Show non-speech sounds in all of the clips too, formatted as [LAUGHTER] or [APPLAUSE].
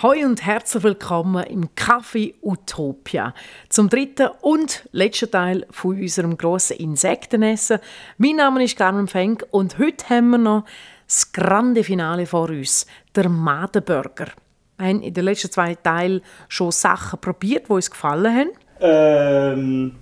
Hoi und herzlich willkommen im Café Utopia zum dritten und letzten Teil von unserem grossen Insektenessen. Mein Name ist Carmen Fenk und heute haben wir noch das grande Finale vor uns, der Madenburger. Wir haben in den letzten zwei Teilen schon Sachen probiert, die uns gefallen haben. Ähm,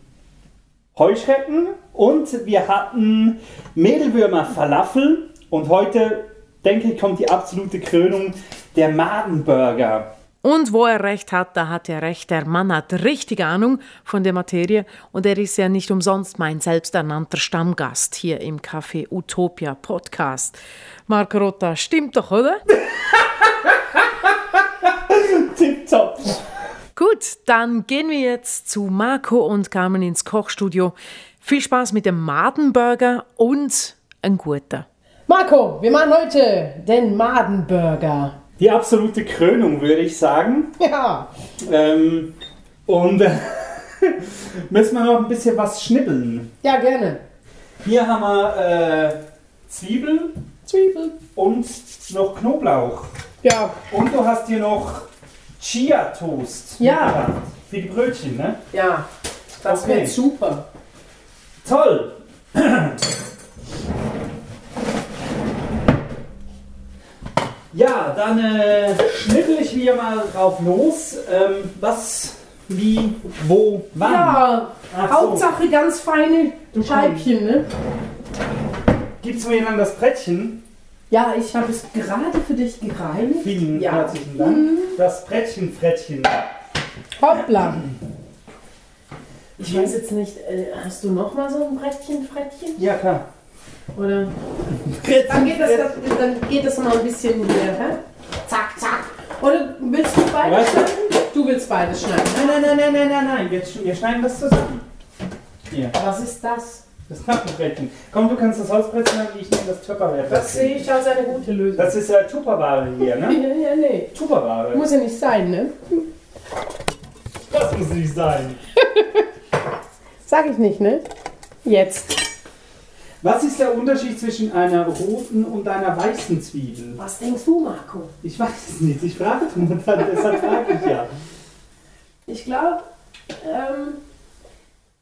Heuschrecken und wir hatten Mehlwürmer Falafel und heute denke ich kommt die absolute Krönung der Madenburger. Und wo er recht hat, da hat er recht. Der Mann hat richtig Ahnung von der Materie und er ist ja nicht umsonst mein selbsternannter Stammgast hier im Café Utopia Podcast. Marco Rotta, stimmt doch, oder? [LAUGHS] Tipptopp. Gut, dann gehen wir jetzt zu Marco und Carmen ins Kochstudio. Viel Spaß mit dem Madenburger und einen guten. Marco, wir machen heute den Madenburger. Die absolute Krönung, würde ich sagen. Ja, Ähm, und äh, [LAUGHS] müssen wir noch ein bisschen was schnibbeln. ja, gerne. Hier haben wir äh, Zwiebel Zwiebel. und noch Knoblauch. Ja, Und du hast hier noch Chia-Toast. Ja. Für die Brötchen, ne? ja. Das Okay. wird super. Toll! Ja, dann äh, schnippel ich wieder mal drauf los. Ähm, was, wie, wo, wann? Ja, Ach so. Hauptsache ganz feine Scheibchen, ne? Gibst du mir dann das Brettchen? Ja, ich habe es gerade für dich gereinigt. Vielen Ja. herzlichen Dank. Das Brettchen, Frettchen. Hoppla. Ich weiß jetzt nicht, äh, hast du noch mal so ein Brettchen, Frettchen? Ja, klar. Oder? Dann geht das, dann geht das mal ein bisschen hier, hä? Zack, zack. Oder willst du beides du- schneiden? Du willst beides schneiden. Nein, nein, nein, nein, nein, nein, nein. Wir, sch- wir schneiden das zusammen. Hier, Was ist das? das Knappenbrettchen. Komm, du kannst das Holzbrettchen haben, ich nehme das Tupperware. Das sehe ich als eine gute Lösung. Das ist ja Tupperware hier, ne? [LAUGHS] Ja, ja, nee. Tupperware. Muss ja nicht sein, ne? Das muss nicht sein. [LAUGHS] Sag ich nicht, ne? Jetzt. Was ist der Unterschied zwischen einer roten und einer weißen Zwiebel? Was denkst du, Marco? Ich weiß es nicht. Ich frage nur, deshalb frage ich ja. Ich glaube, ähm,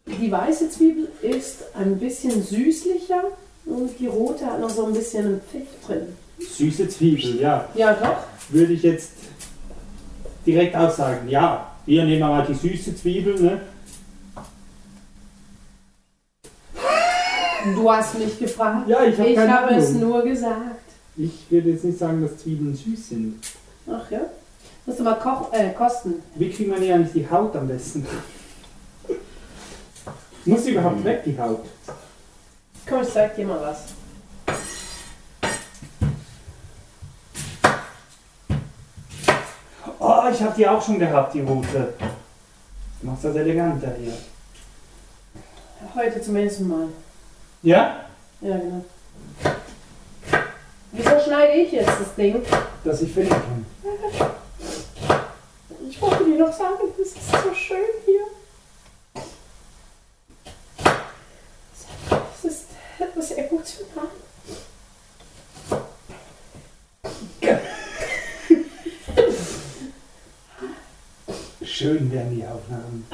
die weiße Zwiebel ist ein bisschen süßlicher und die rote hat noch so ein bisschen einen Pfiff drin. Süße Zwiebel, ja. Ja, doch. Würde ich jetzt direkt aussagen. Ja, wir nehmen mal die süße Zwiebel, ne? Du hast mich gefragt. Ja, ich hab ich keine habe es Ahnung. nur gesagt. Ich würde jetzt nicht sagen, dass Zwiebeln süß sind. Ach ja? Musst du mal koch äh, kosten. Wie kriegt man hier eigentlich die Haut am besten? Muss die überhaupt weg, die Haut? Komm, ich zeig dir mal was. Oh, ich habe die auch schon gehabt, die rote. Du machst das eleganter hier. Heute zum ersten Mal. Ja? Ja, genau. Wieso schneide ich jetzt das Ding? Dass ich finden kann. Ich wollte dir noch sagen, es ist so schön hier. Es ist etwas emotional. Schön werden die Aufnahmen.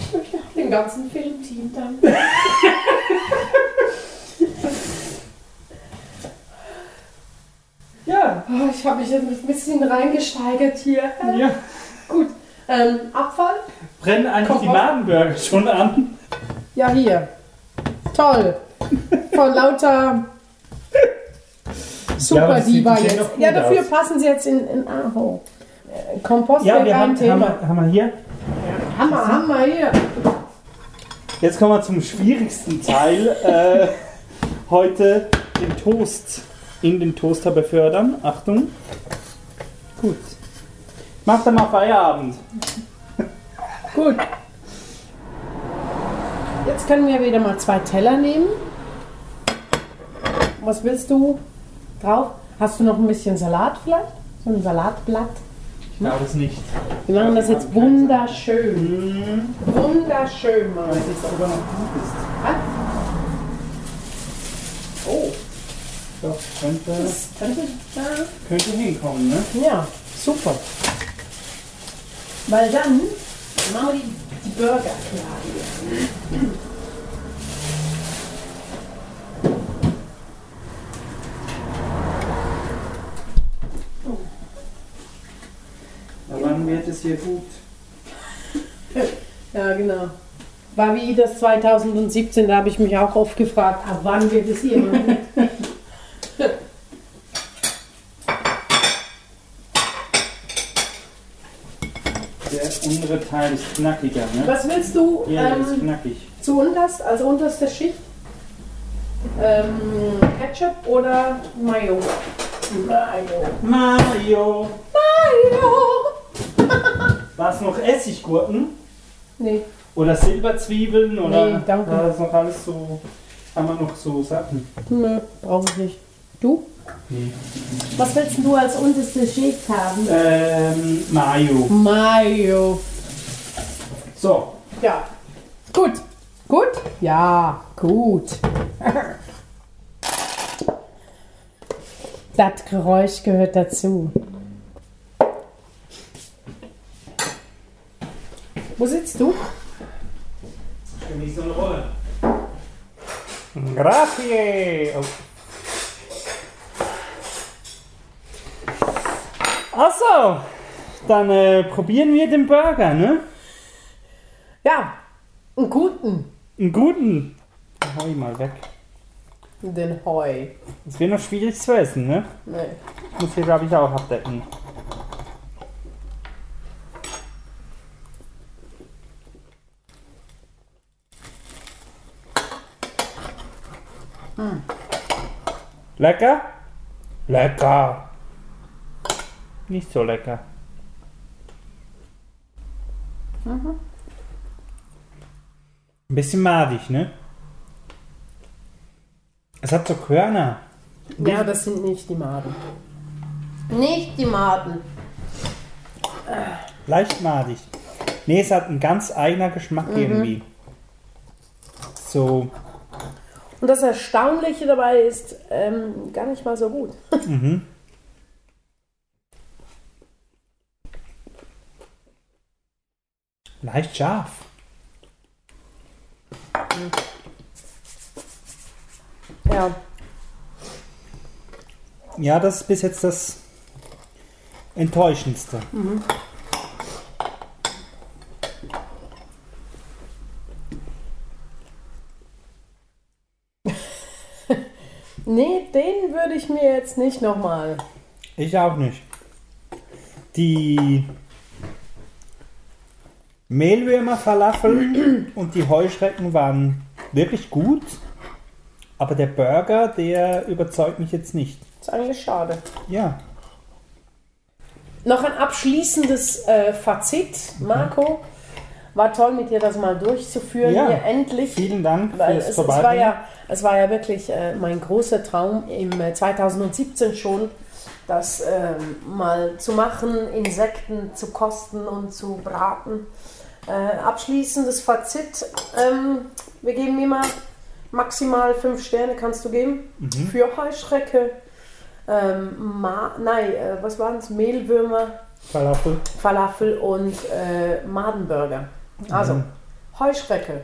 Ich möchte auch dem ganzen Filmteam danken. Ja. Oh, ich habe mich jetzt ein bisschen reingesteigert hier. ja. Gut. Ähm, Abfall? Brennen eigentlich die Kompost. Madenburger schon an? Ja, hier. Toll. Von lauter Ja, Super sieht Diva jetzt. Ja, dafür aus. passen sie jetzt in, in Aho. Äh, Kompost Ja, wir haben, haben, wir, haben wir hier. Hammer, Hammer hier. Jetzt kommen wir zum schwierigsten Teil. Äh, heute den Toast in den Toaster befördern. Achtung. Gut. Mach dann mal Feierabend. [LAUGHS] Gut. Jetzt können wir wieder mal zwei Teller nehmen. Was willst du drauf? Hast du noch ein bisschen Salat vielleicht? So ein Salatblatt? Ich glaube es nicht. Wir machen das jetzt wunderschön. Wunderschön machen weil wir es jetzt sogar noch gut ist. Ah. Oh, Doch, könnte, das könnte da. könnte hinkommen, ne? Ja, super. Weil dann machen wir die, die Burger klar hier. Ja, wann wird es hier gut? Ja, genau. War wie das 2017, da habe ich mich auch oft gefragt, ab wann wird es hier gut? Der untere Teil ist knackiger, ne? Was willst du Ja, der ist ähm, knackig. zu unterst, als unterste Schicht? Ähm, Ketchup oder Mayo? Mayo. Mario! Mayo! War es noch Essiggurken? Nee, Oder Silberzwiebeln? Oder Nee, danke. War das noch alles so. Haben wir noch so Sachen? nö, brauche ich nicht. Du? Nee. Was willst du als unterste Schicht haben? Ähm, Mayo. Mayo. So, Ja. Gut. Gut? Ja, gut. [LAUGHS] Das Geräusch gehört dazu. Wo sitzt du? genieß so eine Rolle. Grazie! Oh. Achso, dann äh, probieren wir den Burger, ne? Ja, einen guten. Einen guten. Hau ihn mal weg. Den Heu. Es wird noch schwierig zu essen, ne? Nee. Ich muss hier, glaube ich, auch abdecken. Lecker? Lecker. Nicht so lecker. Ein bisschen madig, ne? Es hat so Körner. Ja, das sind nicht die Maden. Nicht die Maden. Leicht madig. Nee, es hat einen ganz eigener Geschmack irgendwie. So, Und das Erstaunliche dabei ist ähm, gar nicht mal so gut. leicht scharf. Ja. Ja, das ist bis jetzt das Enttäuschendste. Nee, den würde ich mir jetzt nicht nochmal. Ich auch nicht. Die Mehlwürmer-Falafel [CLEARS THROAT] und die Heuschrecken waren wirklich gut. Aber der Burger, der überzeugt mich jetzt nicht. Ist eigentlich schade. Ja, Noch ein abschließendes äh, Fazit, Marco. War toll, mit dir das mal durchzuführen. Ja. Hier endlich. vielen Dank fürs es, es, war ja, es war ja wirklich äh, mein großer Traum im äh, 2017 schon, das ähm, mal zu machen, Insekten zu kosten und zu braten. Äh, abschließendes Fazit: ähm, Wir geben immer maximal fünf Sterne, kannst du geben, Mhm. für Heuschrecke. Ähm, Ma nein, äh, was waren es? Mehlwürmer, Falafel. Falafel und äh, Madenburger. Also, Heuschrecke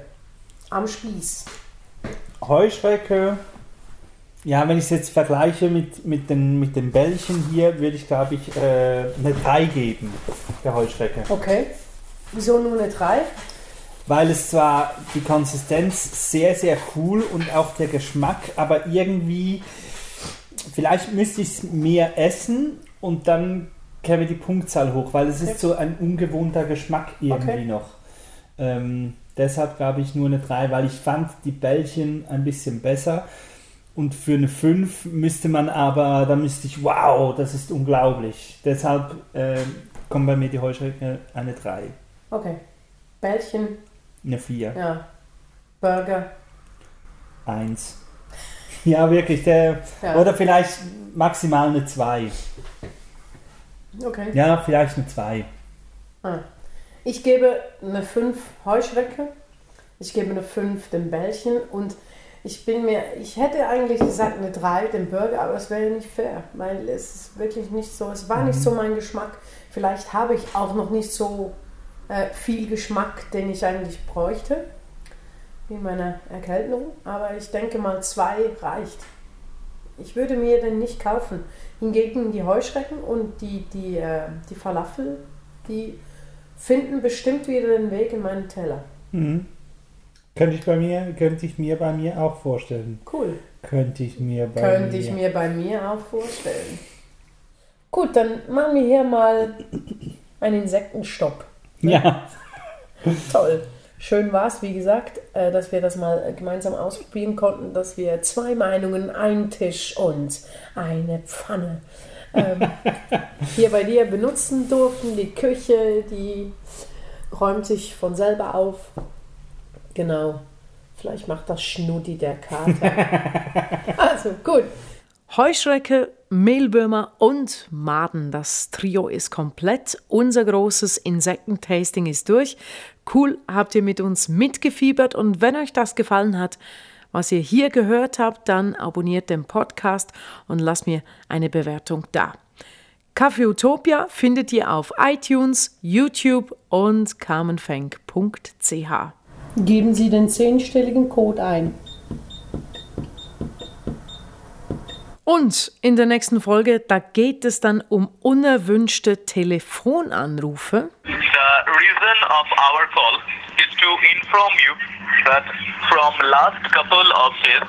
am Spieß. Heuschrecke. Ja, wenn ich es jetzt vergleiche mit, mit, den, mit den Bällchen hier, würde ich glaube ich äh, eine 3 geben, der Heuschrecke. Okay. Wieso nur eine 3? Weil es zwar die Konsistenz sehr, sehr cool und auch der Geschmack, aber irgendwie, vielleicht müsste ich es mehr essen und dann käme die Punktzahl hoch, weil es Okay. ist so ein ungewohnter Geschmack irgendwie Okay. noch. Ähm, deshalb glaube ich nur eine 3, weil ich fand die Bällchen ein bisschen besser. Und für eine 5 müsste man aber, da müsste ich, wow, das ist unglaublich. Deshalb ähm, kommt bei mir die Heuschrecke eine 3, Okay. Bällchen, eine 4. ja. Burger. Eins. [LAUGHS] Ja, wirklich. Der, Ja. Oder vielleicht maximal eine 2. Okay. Ja, vielleicht eine 2. Ah. Ich gebe eine 5 Heuschrecke, ich gebe eine 5 dem Bällchen und ich bin mir, ich hätte eigentlich gesagt eine 3 dem Burger, aber es wäre nicht fair, weil es ist wirklich nicht so, es war nicht so mein Geschmack. Vielleicht habe ich auch noch nicht so äh, viel Geschmack, den ich eigentlich bräuchte in meiner Erkältung, aber ich denke mal 2 reicht. Ich würde mir den nicht kaufen. Hingegen die Heuschrecken und die, die, äh, die Falafel, die finden bestimmt wieder den Weg in meinen Teller. Mhm. Könnte ich bei mir, könnte ich mir bei mir auch vorstellen. Cool. Könnte ich mir bei Könnte mir. ich mir bei mir auch vorstellen. Gut, dann machen wir hier mal einen Insektenstopp. Ja. [LAUGHS] Toll. Schön war es, wie gesagt, äh, dass wir das mal gemeinsam ausprobieren konnten, dass wir zwei Meinungen, einen Tisch und eine Pfanne ähm, hier bei dir benutzen durften. Die Küche, die räumt sich von selber auf. Genau. Vielleicht macht das Schnuddi der Kater. [LAUGHS] also gut. Heuschrecke, Mehlwürmer und Maden. Das Trio ist komplett. Unser großes Insektentasting ist durch. Cool, habt ihr mit uns mitgefiebert und wenn euch das gefallen hat, was ihr hier gehört habt, dann abonniert den Podcast und lasst mir eine Bewertung da. Kaffee Utopia findet ihr auf iTunes, YouTube und carmenfenk.ch. Geben Sie den zehnstelligen Code ein. Und in der nächsten Folge, da geht es dann um unerwünschte Telefonanrufe. The reason of our call is to inform you that from last couple of days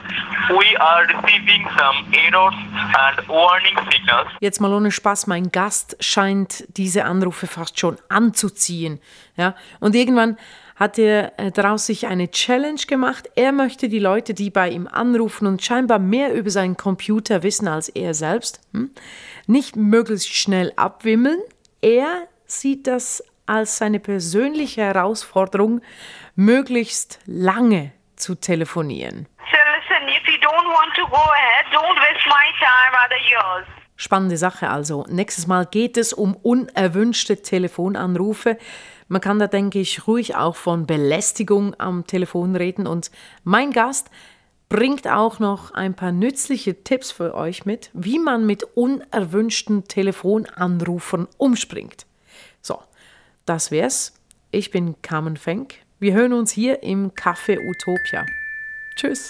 we are receiving some errors and warning signals Jetzt mal ohne Spaß, mein Gast scheint diese Anrufe fast schon anzuziehen. Ja? Und irgendwann hat er äh, daraus sich eine Challenge gemacht. Er möchte die Leute, die bei ihm anrufen und scheinbar mehr über seinen Computer wissen als er selbst, hm, nicht möglichst schnell abwimmeln. Er sieht das als seine persönliche Herausforderung, möglichst lange zu telefonieren. So listen, if you don't want to go ahead, don't waste my time, rather yours. Spannende Sache also. Nächstes Mal geht es um unerwünschte Telefonanrufe. Man kann da, denke ich, ruhig auch von Belästigung am Telefon reden. Und mein Gast bringt auch noch ein paar nützliche Tipps für euch mit, wie man mit unerwünschten Telefonanrufern umspringt. So, das wär's. Ich bin Carmen Fenk. Wir hören uns hier im Café Utopia. Tschüss.